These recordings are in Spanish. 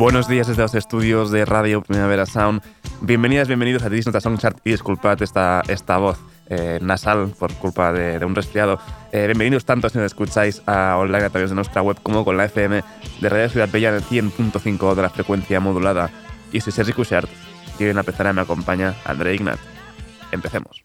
Buenos días desde los estudios de Radio Primavera Sound. Bienvenidas, bienvenidos a This Nota Songchart y disculpad esta, esta voz eh, nasal por culpa de, un resfriado. Eh, bienvenidos tanto si nos escucháis a online a través de nuestra web como con la FM de Radio Ciudad Bella en el 100.5 de la frecuencia modulada. Y si Sergi Cushart, que una pezana me acompaña, André Ignat. Empecemos.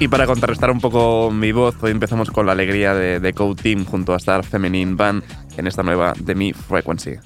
Y para contrarrestar un poco mi voz, hoy empezamos con la alegría de, de Code Team junto a Star Feminine Band en esta nueva The Me Frequency.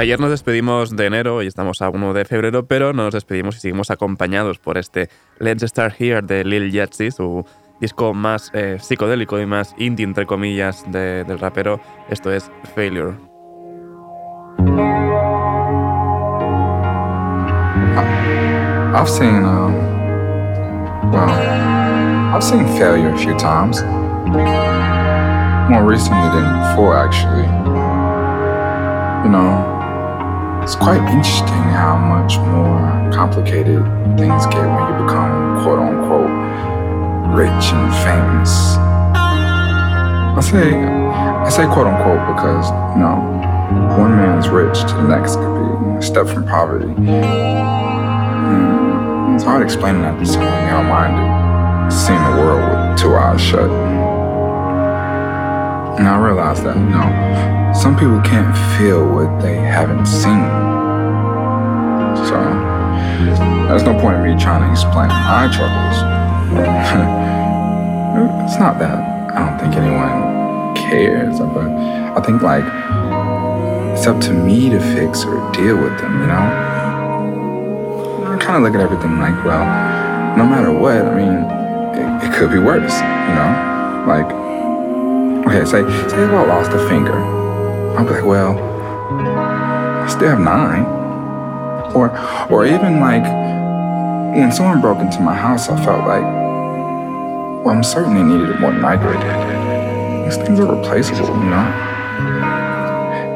Ayer nos despedimos de enero y estamos a 1 de febrero, pero no nos despedimos y seguimos acompañados por este Let's Start Here de Lil Yachty, su disco más eh, psicodélico y más indie, entre comillas, de, del rapero. Esto es Failure. I've seen, um, well, I've seen failure a few times. More recently than before, actually. You know, it's quite interesting how much more complicated things get when you become quote unquote rich and famous. I say, I say quote unquote because, you know, one man's rich to the next could be a step from poverty. Mm, it's hard explaining that to someone narrow minded, seeing the world with two eyes shut. And I realized that, you know, some people can't feel what they haven't seen. So, there's no point in me trying to explain my troubles. it's not that I don't think anyone cares, but I think, like, it's up to me to fix or deal with them, you know? I kind of look at everything like, well, no matter what, I mean, it, it could be worse, you know? Like, okay, say, say if I lost a finger, I'd be like, well, I still have nine. Or, or even like, when someone broke into my house, I felt like, well, I'm certain they needed it more than I did. These things are replaceable, you know?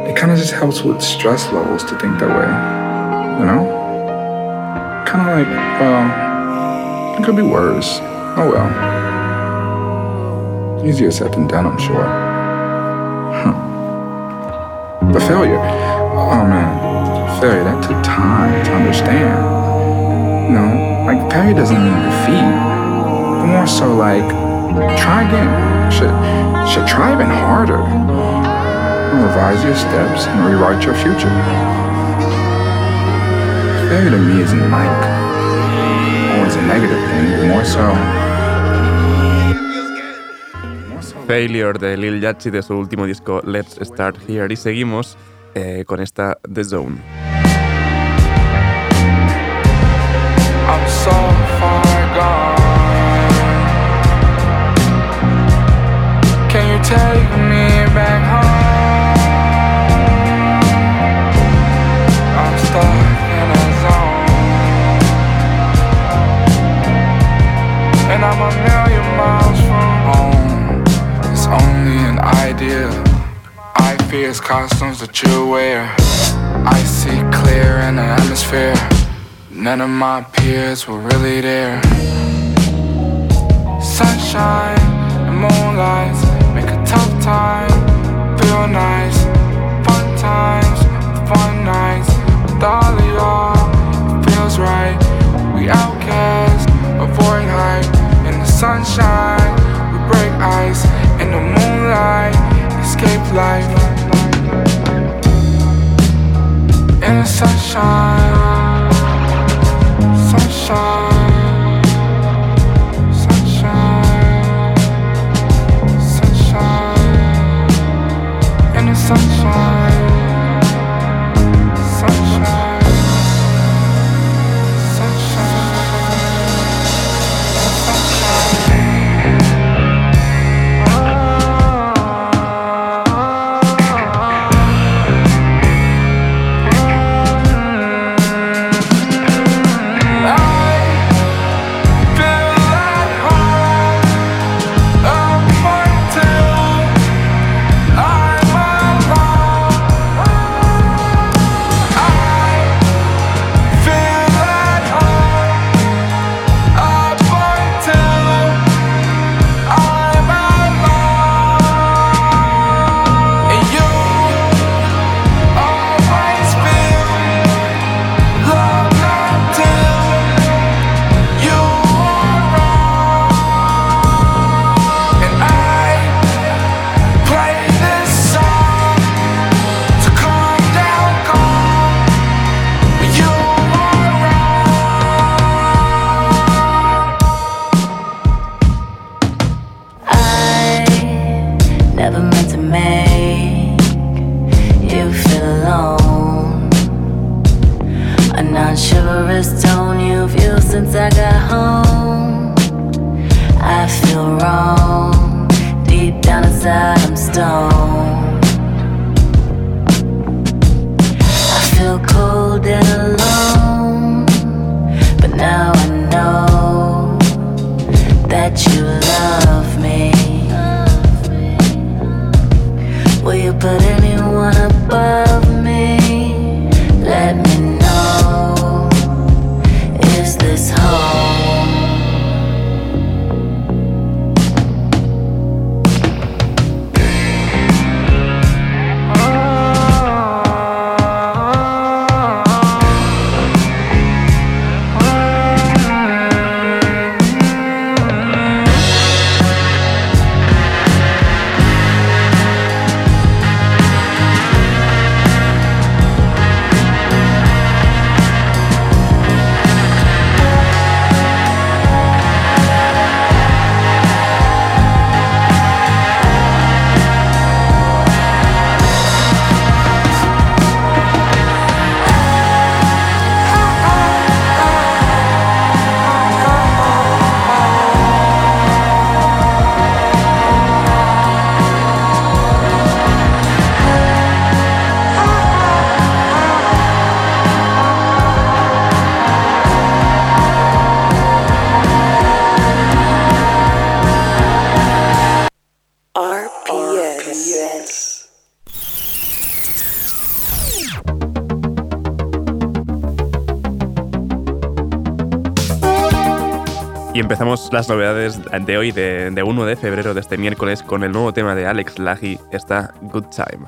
It kind of just helps with stress levels to think that way, you know? Kind of like, well, it could be worse. Oh well. Easier said than done, I'm sure. The failure. Oh man, failure, that took time to understand. You know, like failure doesn't mean defeat, but more so like, try again. Should, should try even harder. Revise your steps and rewrite your future. Failure to me isn't like always a negative thing, but more so. Failure de Lil Yachty de su último disco Let's Start Here. Y seguimos eh, con esta The Zone. I costumes that you wear. I see clear in the atmosphere. None of my peers were really there. Sunshine and moonlight make a tough time feel nice. Fun times, fun nights with all of y'all. Feels right. We outcast, avoid hype in the sunshine. We break ice in the moonlight. Escape life In the sunshine, sunshine. Empezamos las novedades de hoy, de, de 1 de febrero de este miércoles, con el nuevo tema de Alex Lagi, está Good Time.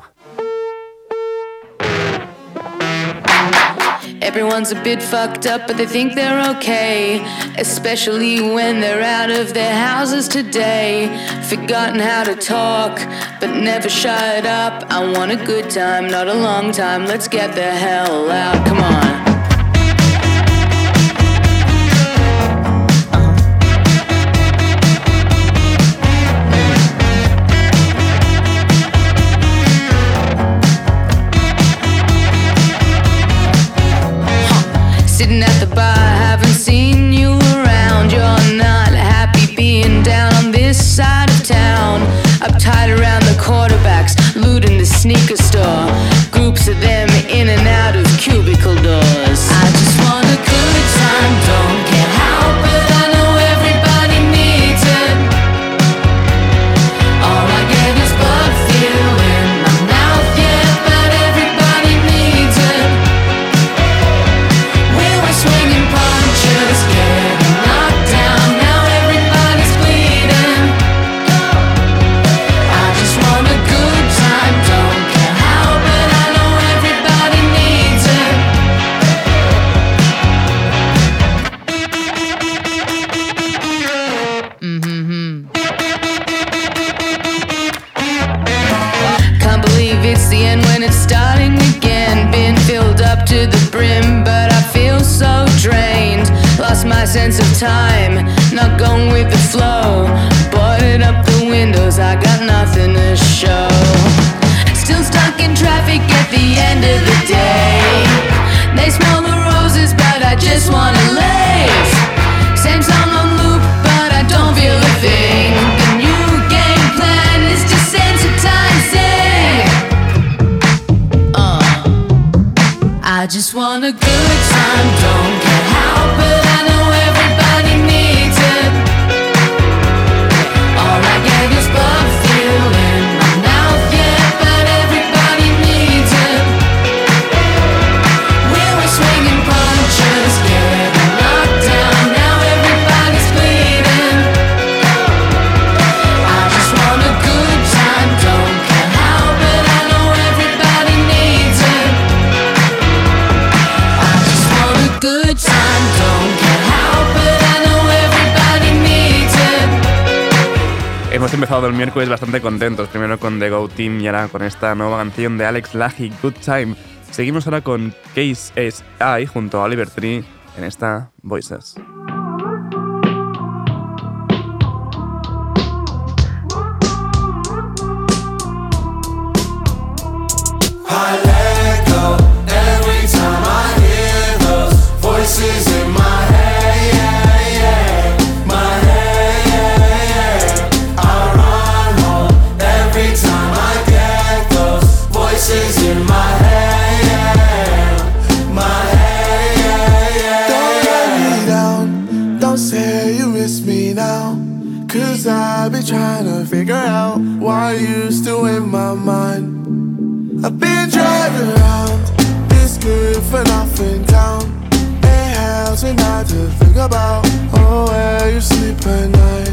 Everyone's a bit fucked up, but they think they're okay. Especially when they're out of their houses today. Forgotten how to talk, but never shut up. I want a good time, not a long time. Let's get the hell out, come on. el miércoles bastante contentos, primero con The Go Team y ahora con esta nueva canción de Alex Laji, Good Time. Seguimos ahora con Case S.I. junto a Oliver Tree en esta Voices. Why to in my mind. I've been driving around this good for nothing town. Ain't hell tonight to think about. Oh, where you sleep at night.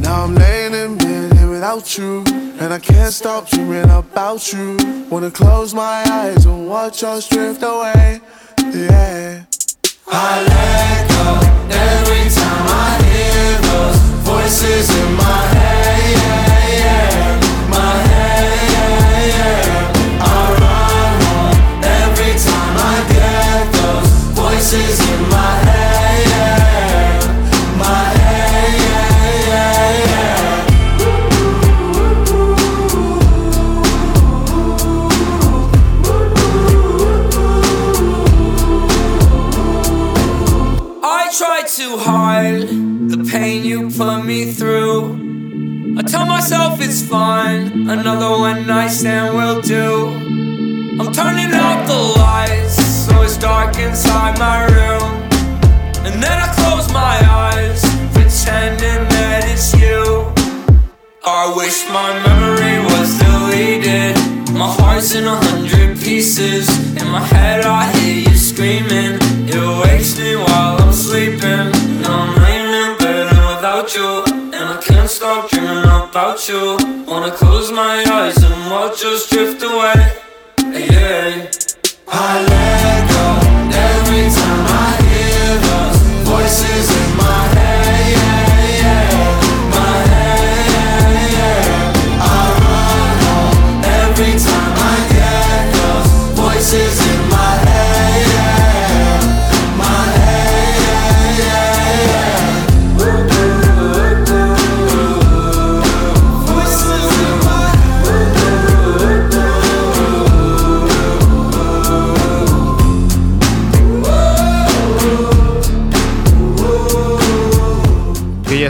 Now I'm laying in bed here without you. And I can't stop dreaming about you. Wanna close my eyes and watch us drift away. Yeah. I let go every time I hear those voices in my head. Voices in my head. My head. I try to hide the pain you put me through. I tell myself it's fine, another one night stand will do. I'm turning out the lights, it's dark inside my room. And then I close my eyes, pretending that it's you. I wish my memory was deleted. My heart's in a hundred pieces. In my head, I hear you screaming. It wakes me while I'm sleeping. Now I'm laying in bed and without you. And I can't stop dreaming about you. Wanna close my eyes and watch us drift away. Yeah. I let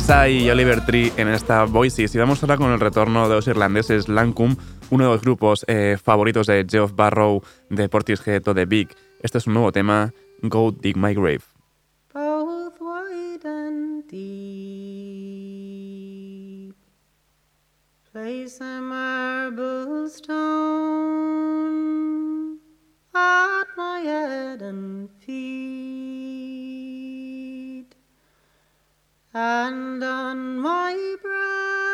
Y Oliver Tree en esta Voices. Y vamos ahora con el retorno de los irlandeses Lancum, uno de los grupos eh, favoritos de Geoff Barrow, de Portishead o de Big. Este es un nuevo tema, Go Dig My Grave. Place a marble stone at my head and feet, and on my breast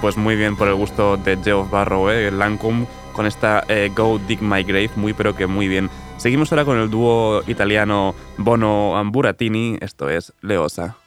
Pues muy bien por el gusto de Geoff Barrow, ¿eh? Lancome, con esta eh, Go Dig My Grave, muy pero que muy bien. Seguimos ahora con el dúo italiano Bono Amburatini, esto es Leosa.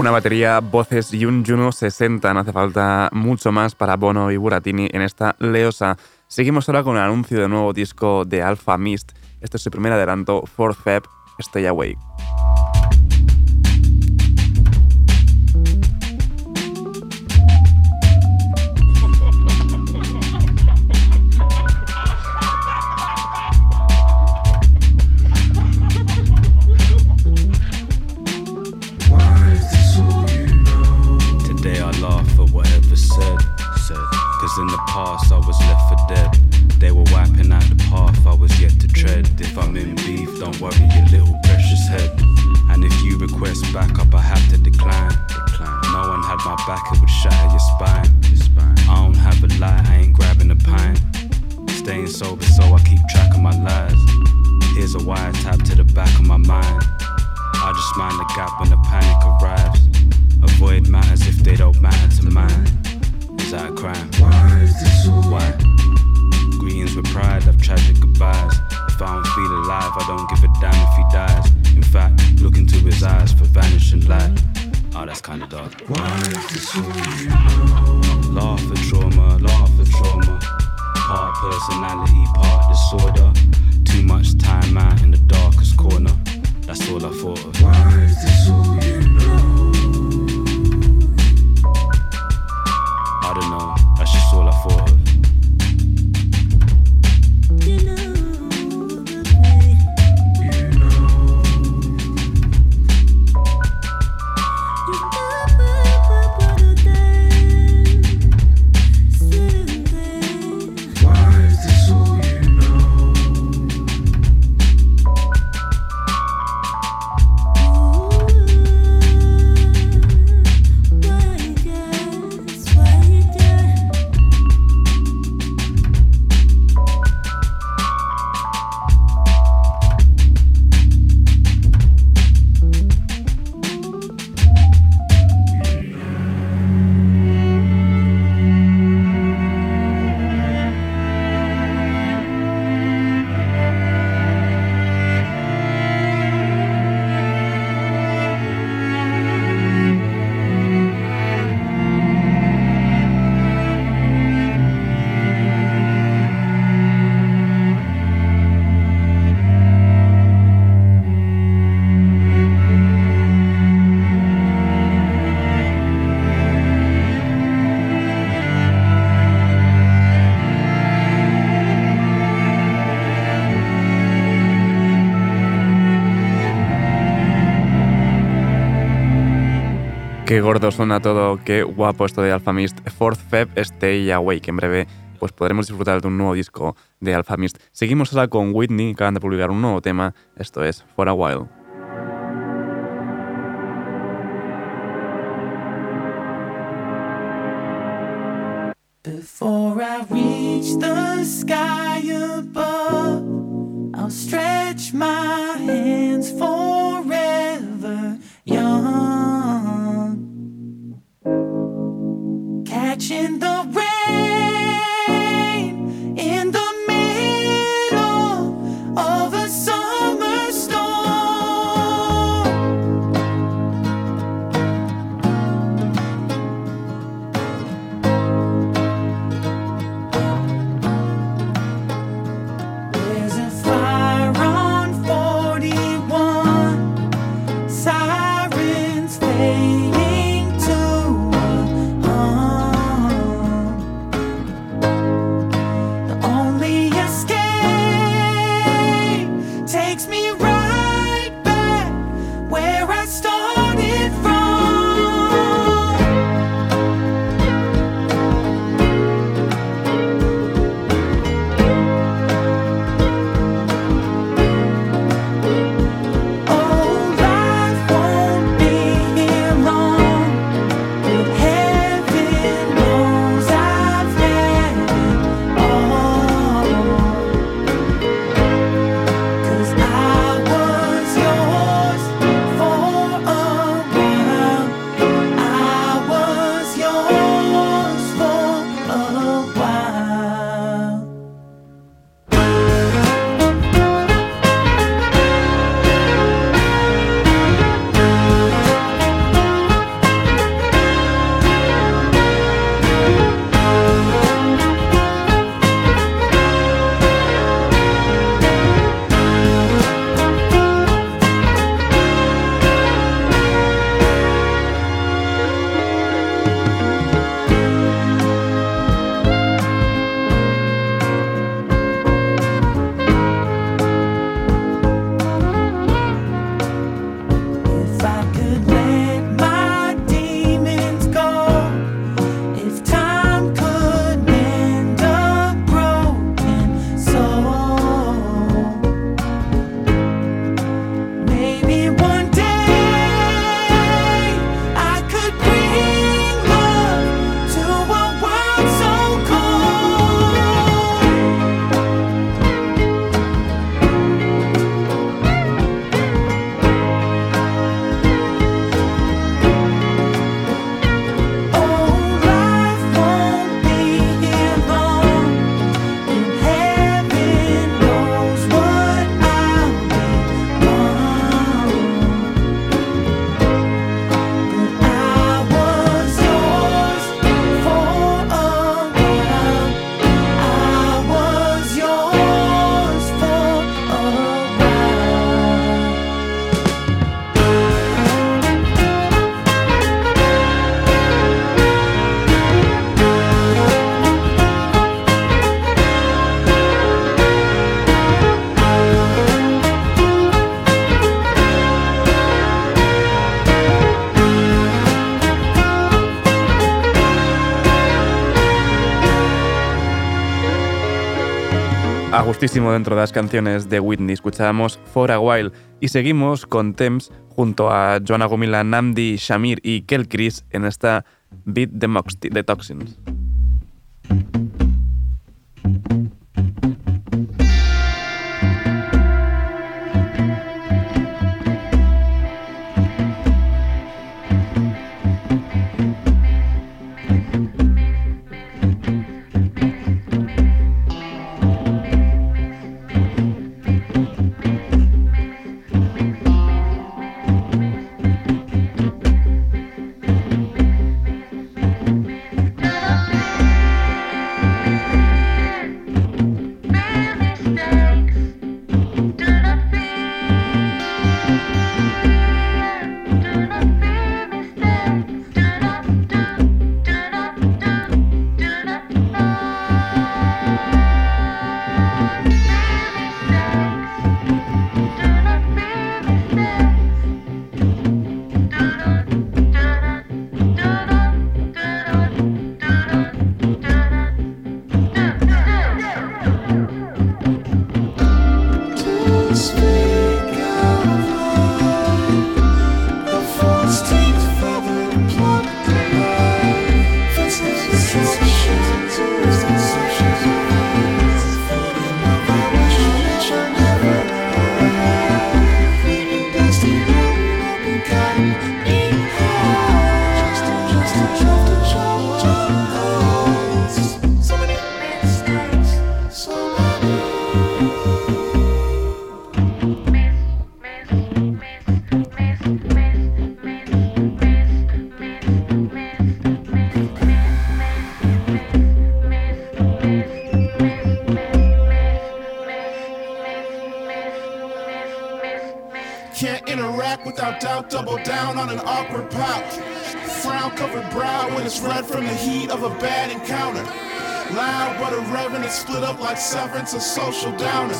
Una batería, voces y un Juno 60. No hace falta mucho más para Bono y Buratini en esta leosa. Seguimos ahora con el anuncio del nuevo disco de Alpha Mist. Este es su primer adelanto, 4 Feb, Stay Awake. Your spine. Your spine. I don't have a lie, I ain't grabbing a pint. Staying sober, so I keep track of my lies. Here's a wiretap to the back of my mind. I just mind the gap when the panic arrives. Avoid matters if they don't matter to mine. Is that a crime? Why is this so? Why? Greetings with pride, I've tragic goodbyes. If I don't feel alive, I don't give a damn if he dies. In fact, look into his eyes for vanishing light. Oh, that's kinda dark. Why is this so? Laugh at trauma, laugh at trauma. Part personality, part disorder. Too much time out in the darkest corner. That's all I thought of. Why is this all you Qué gordo suena todo, qué guapo esto de Alpha Mist. Fourth Feb, Stay Awake. En breve pues podremos disfrutar de un nuevo disco de Alpha Mist. Seguimos ahora con Whitney, acaban de publicar un nuevo tema. Esto es For a While. Before I reach the sky above, I'll stretch my hands forever Catching the rain A gustísimo dentro de las canciones de Whitney escuchábamos For a While y seguimos con Thames junto a Joanna Gomila, Namdi, Shamir y Kel Chris en esta Beat the, Mox- the Toxins. Severance, a social downer.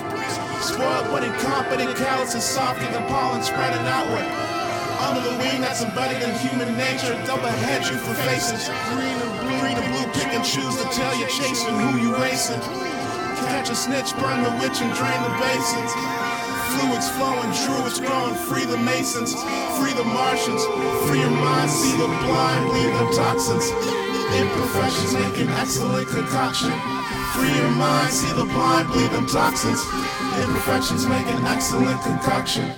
Spoiled but incompetent, callous and softer than pollen spreading outward. Under the wing that's embedded in human nature, double head you for faces. Green and blue, green and blue, pick and choose to tell you're chasing, who you racing. Catch a snitch, burn the witch, and drain the basins. Fluids flowing, druids growing, free the masons, free the Martians, free your mind, see the blind, bleed the toxins. Imperfections make an excellent concoction. Free your mind, see the blind, bleed them toxins. Imperfections make an excellent concoction.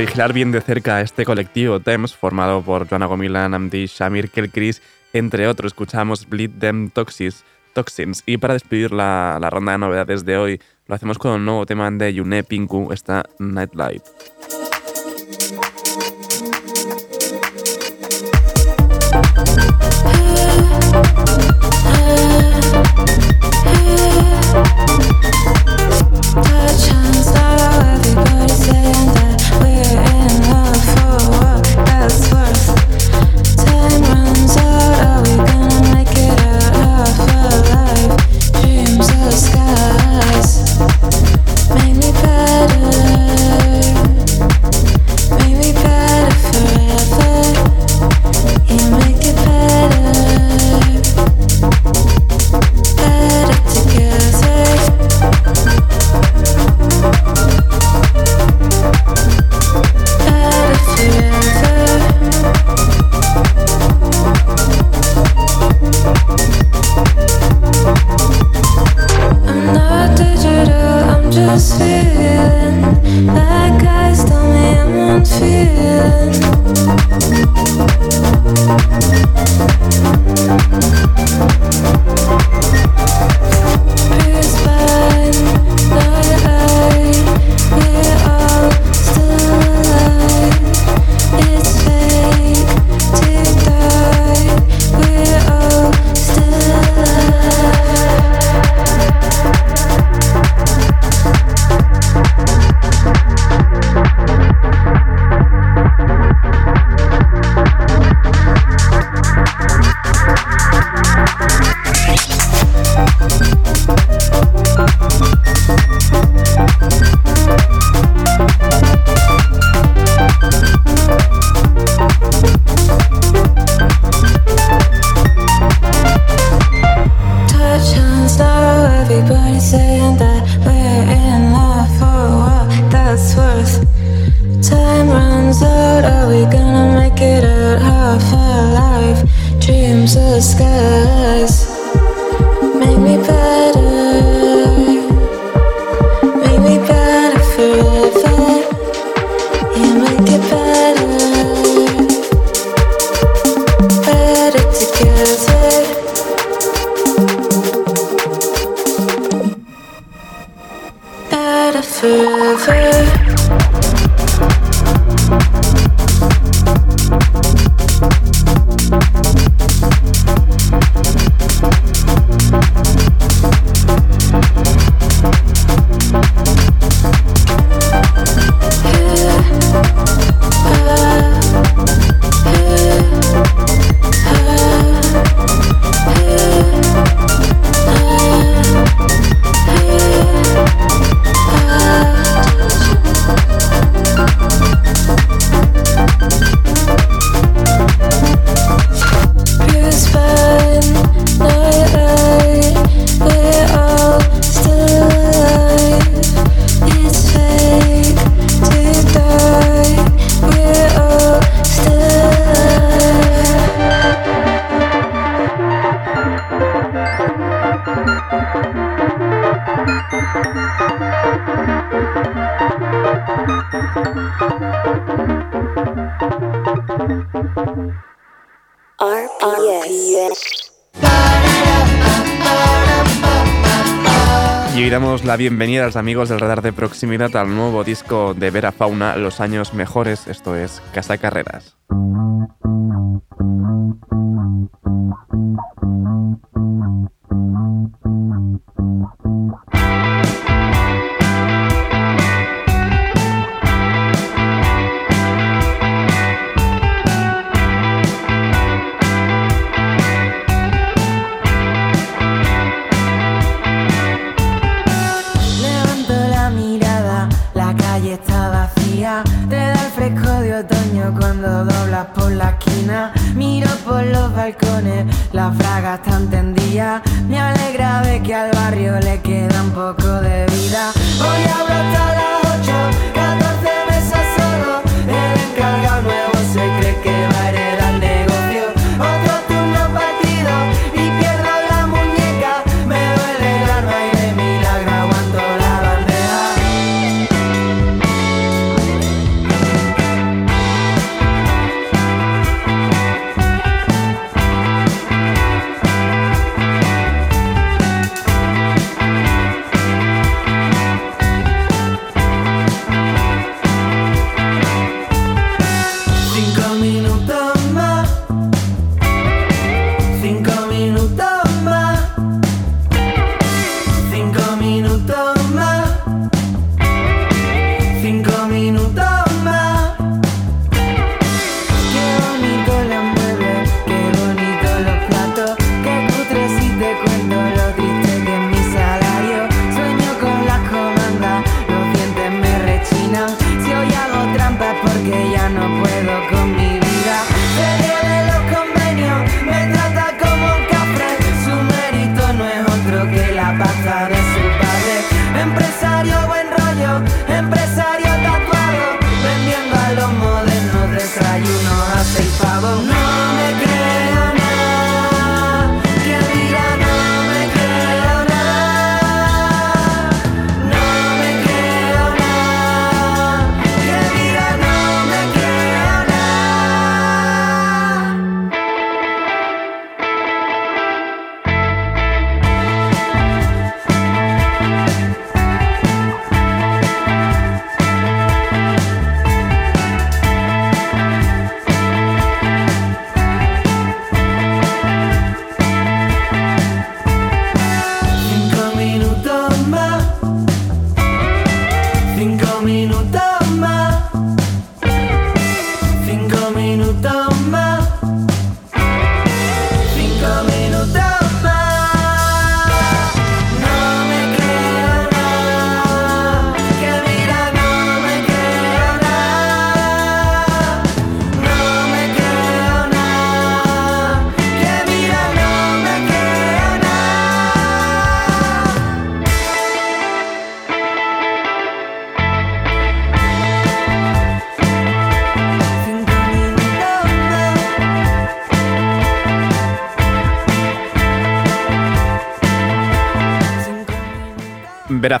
Vigilar bien de cerca a este colectivo TEMS, formado por Joanna Gomilan, Amdi, Shamir Kelkris, entre otros, escuchamos Bleed Them Toxins, Toxins. Y para despedir la, la ronda de novedades de hoy, lo hacemos con un nuevo tema de Yune Pinku, esta Nightlight. bienvenidas amigos del radar de proximidad al nuevo disco de Vera Fauna, Los años mejores, esto es Casa Carreras.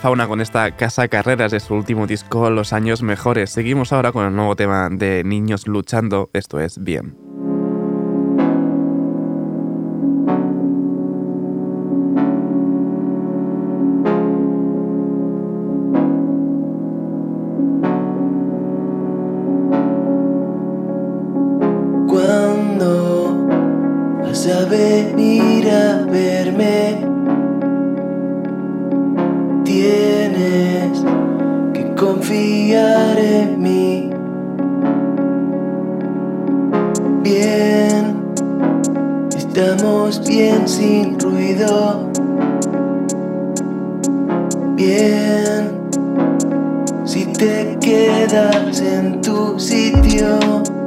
Fauna con esta Casa Carreras de su último disco Los Años Mejores. Seguimos ahora con el nuevo tema de Niños Luchando, esto es Bien. Confiar en mí. Bien, estamos bien sin ruido. Bien, si te quedas en tu sitio.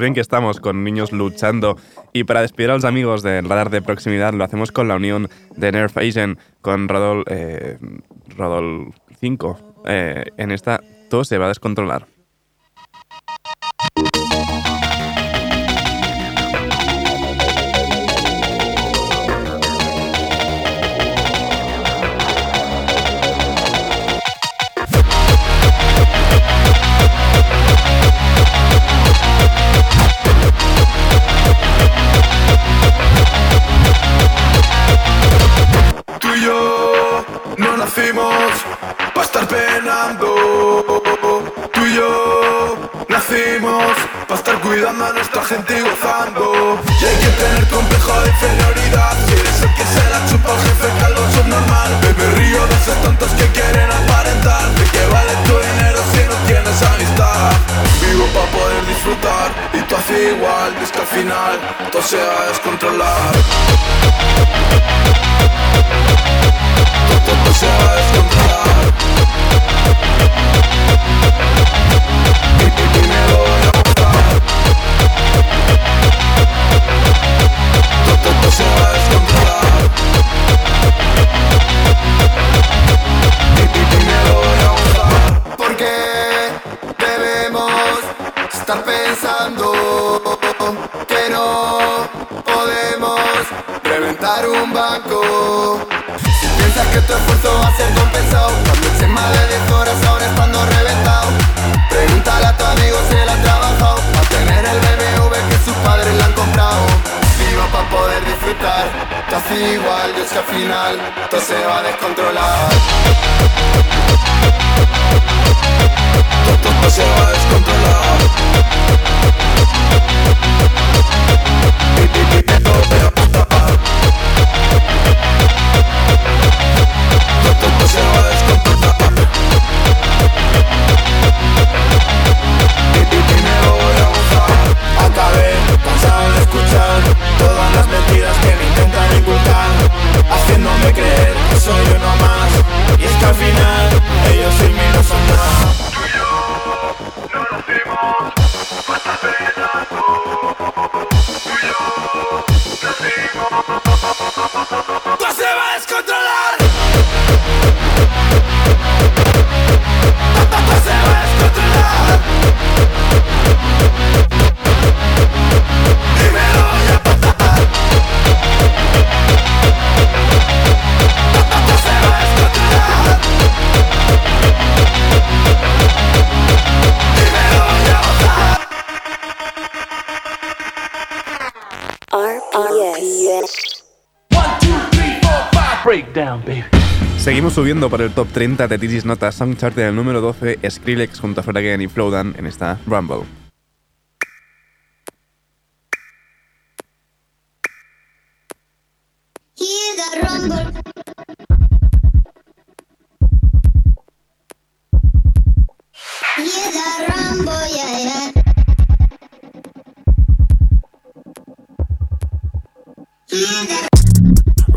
Bien que estamos con niños luchando y para despedir a los amigos del radar de proximidad lo hacemos con la unión de Nerf Asian con Rodol, eh, Rodol 5. Eh, en esta todo se va a descontrolar. Para estar cuidando a nuestra gente y gozando. Y hay que tener complejo de inferioridad. Si eres el que se la chupa al jefe, que algo subnormal. Me río de esos tontos que quieren aparentar. ¿De qué vale tu dinero si no tienes amistad? Vivo para poder disfrutar y tú haces igual. Es que al final todo se va a descontrolar. Todo se va a descontrolar y- Porque debemos estar pensando que no podemos reventar un banco. Si Piensas que tu esfuerzo va a ser compensado. Si madre de corazón estando reventado. Pregúntale a tu amigo si la. poder disfrutar. Te hace igual y es que al final todo se va a descontrolar. Todo se va a descontrolar. Final Baby. Seguimos subiendo por el top 30 de This Is Not a Song Chart en el número 12, Skrillex junto a Fred Again y Flowdan en esta Rumble.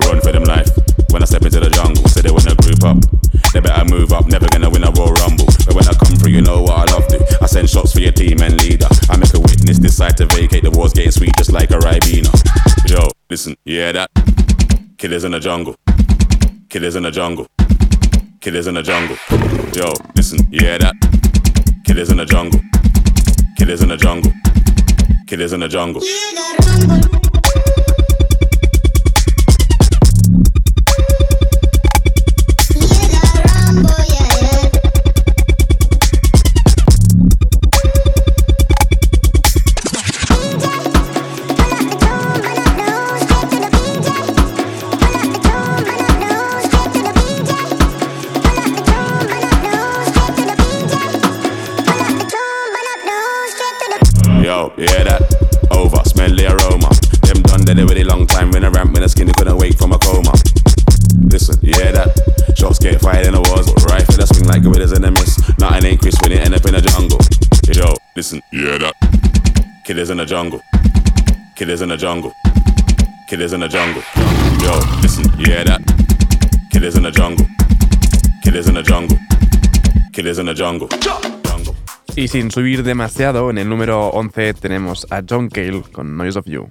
Run for them life. When I step into the jungle, say they wanna group up. They better move up, never gonna win a Royal Rumble. But when I come through, you know what I love to. I send shots for your team and leader. I make a witness decide to vacate. The war's getting sweet, just like a Ribena. Yo, listen, yeah that? Killers in the jungle. Killers in the jungle. Killers in the jungle. Yo, listen, yeah that? Killers in the jungle. Killers in the jungle. Killers in the jungle. Done dead already long when a ramp when a skinny couldn't wake from a coma. Listen, you hear that? Shots get fired in the walls, but rifle a swing like gorillas in a mist. Nothing ain't crisp when in a jungle. Yo, listen, you hear that? Killers in the jungle. Killers in the jungle. Killers in the jungle. Yo, listen, you hear that? Killers in the jungle. Killers in the jungle. Killers in the jungle. Y sin subir demasiado, en el número 11 tenemos a John Cale con Noise of You.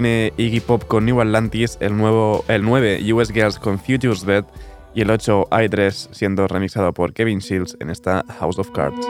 Tiene Iggy Pop con New Atlantis, el, nuevo, el 9 US Girls con Future's Dead y el 8 i3 siendo remixado por Kevin Shields en esta House of Cards.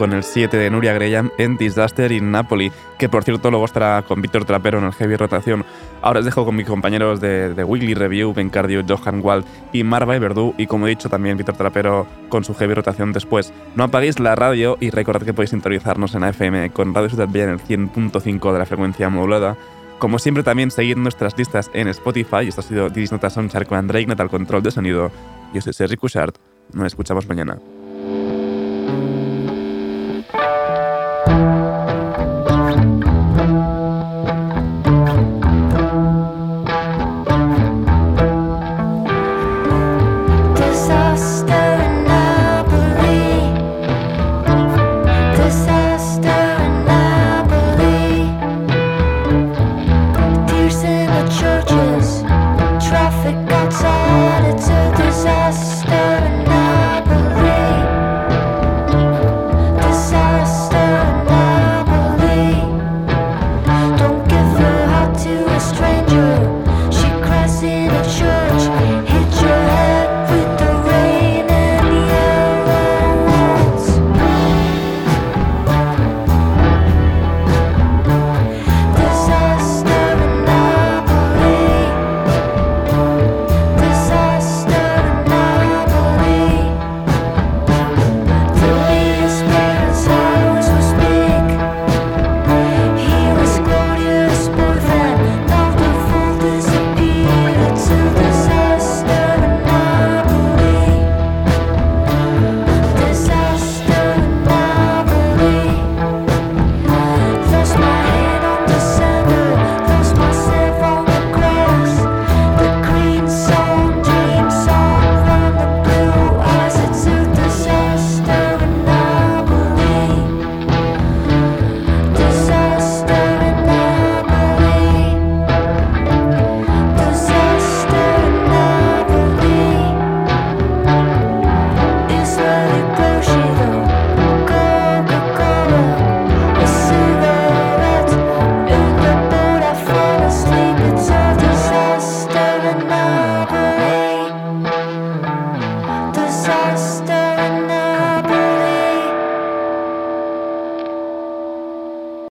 Con el 7 de Nuria Graham en Disaster in Napoli, que por cierto luego estará con Víctor Trapero en el Heavy Rotación. Ahora os dejo con mis compañeros de, de Weekly Review, Ben Cardio, Johan Wald y Marva Verdú, y como he dicho también Víctor Trapero con su Heavy Rotación después. No apaguéis la radio y recordad que podéis sintonizarnos en AFM con Radio Ciudad Bella en el 100.5 de la frecuencia modulada. Como siempre también seguid nuestras listas en Spotify. Esto ha sido Diris Nota Soundchart con Andrei Natal Control de Sonido. Yo soy Sergi Cushart. Nos escuchamos mañana.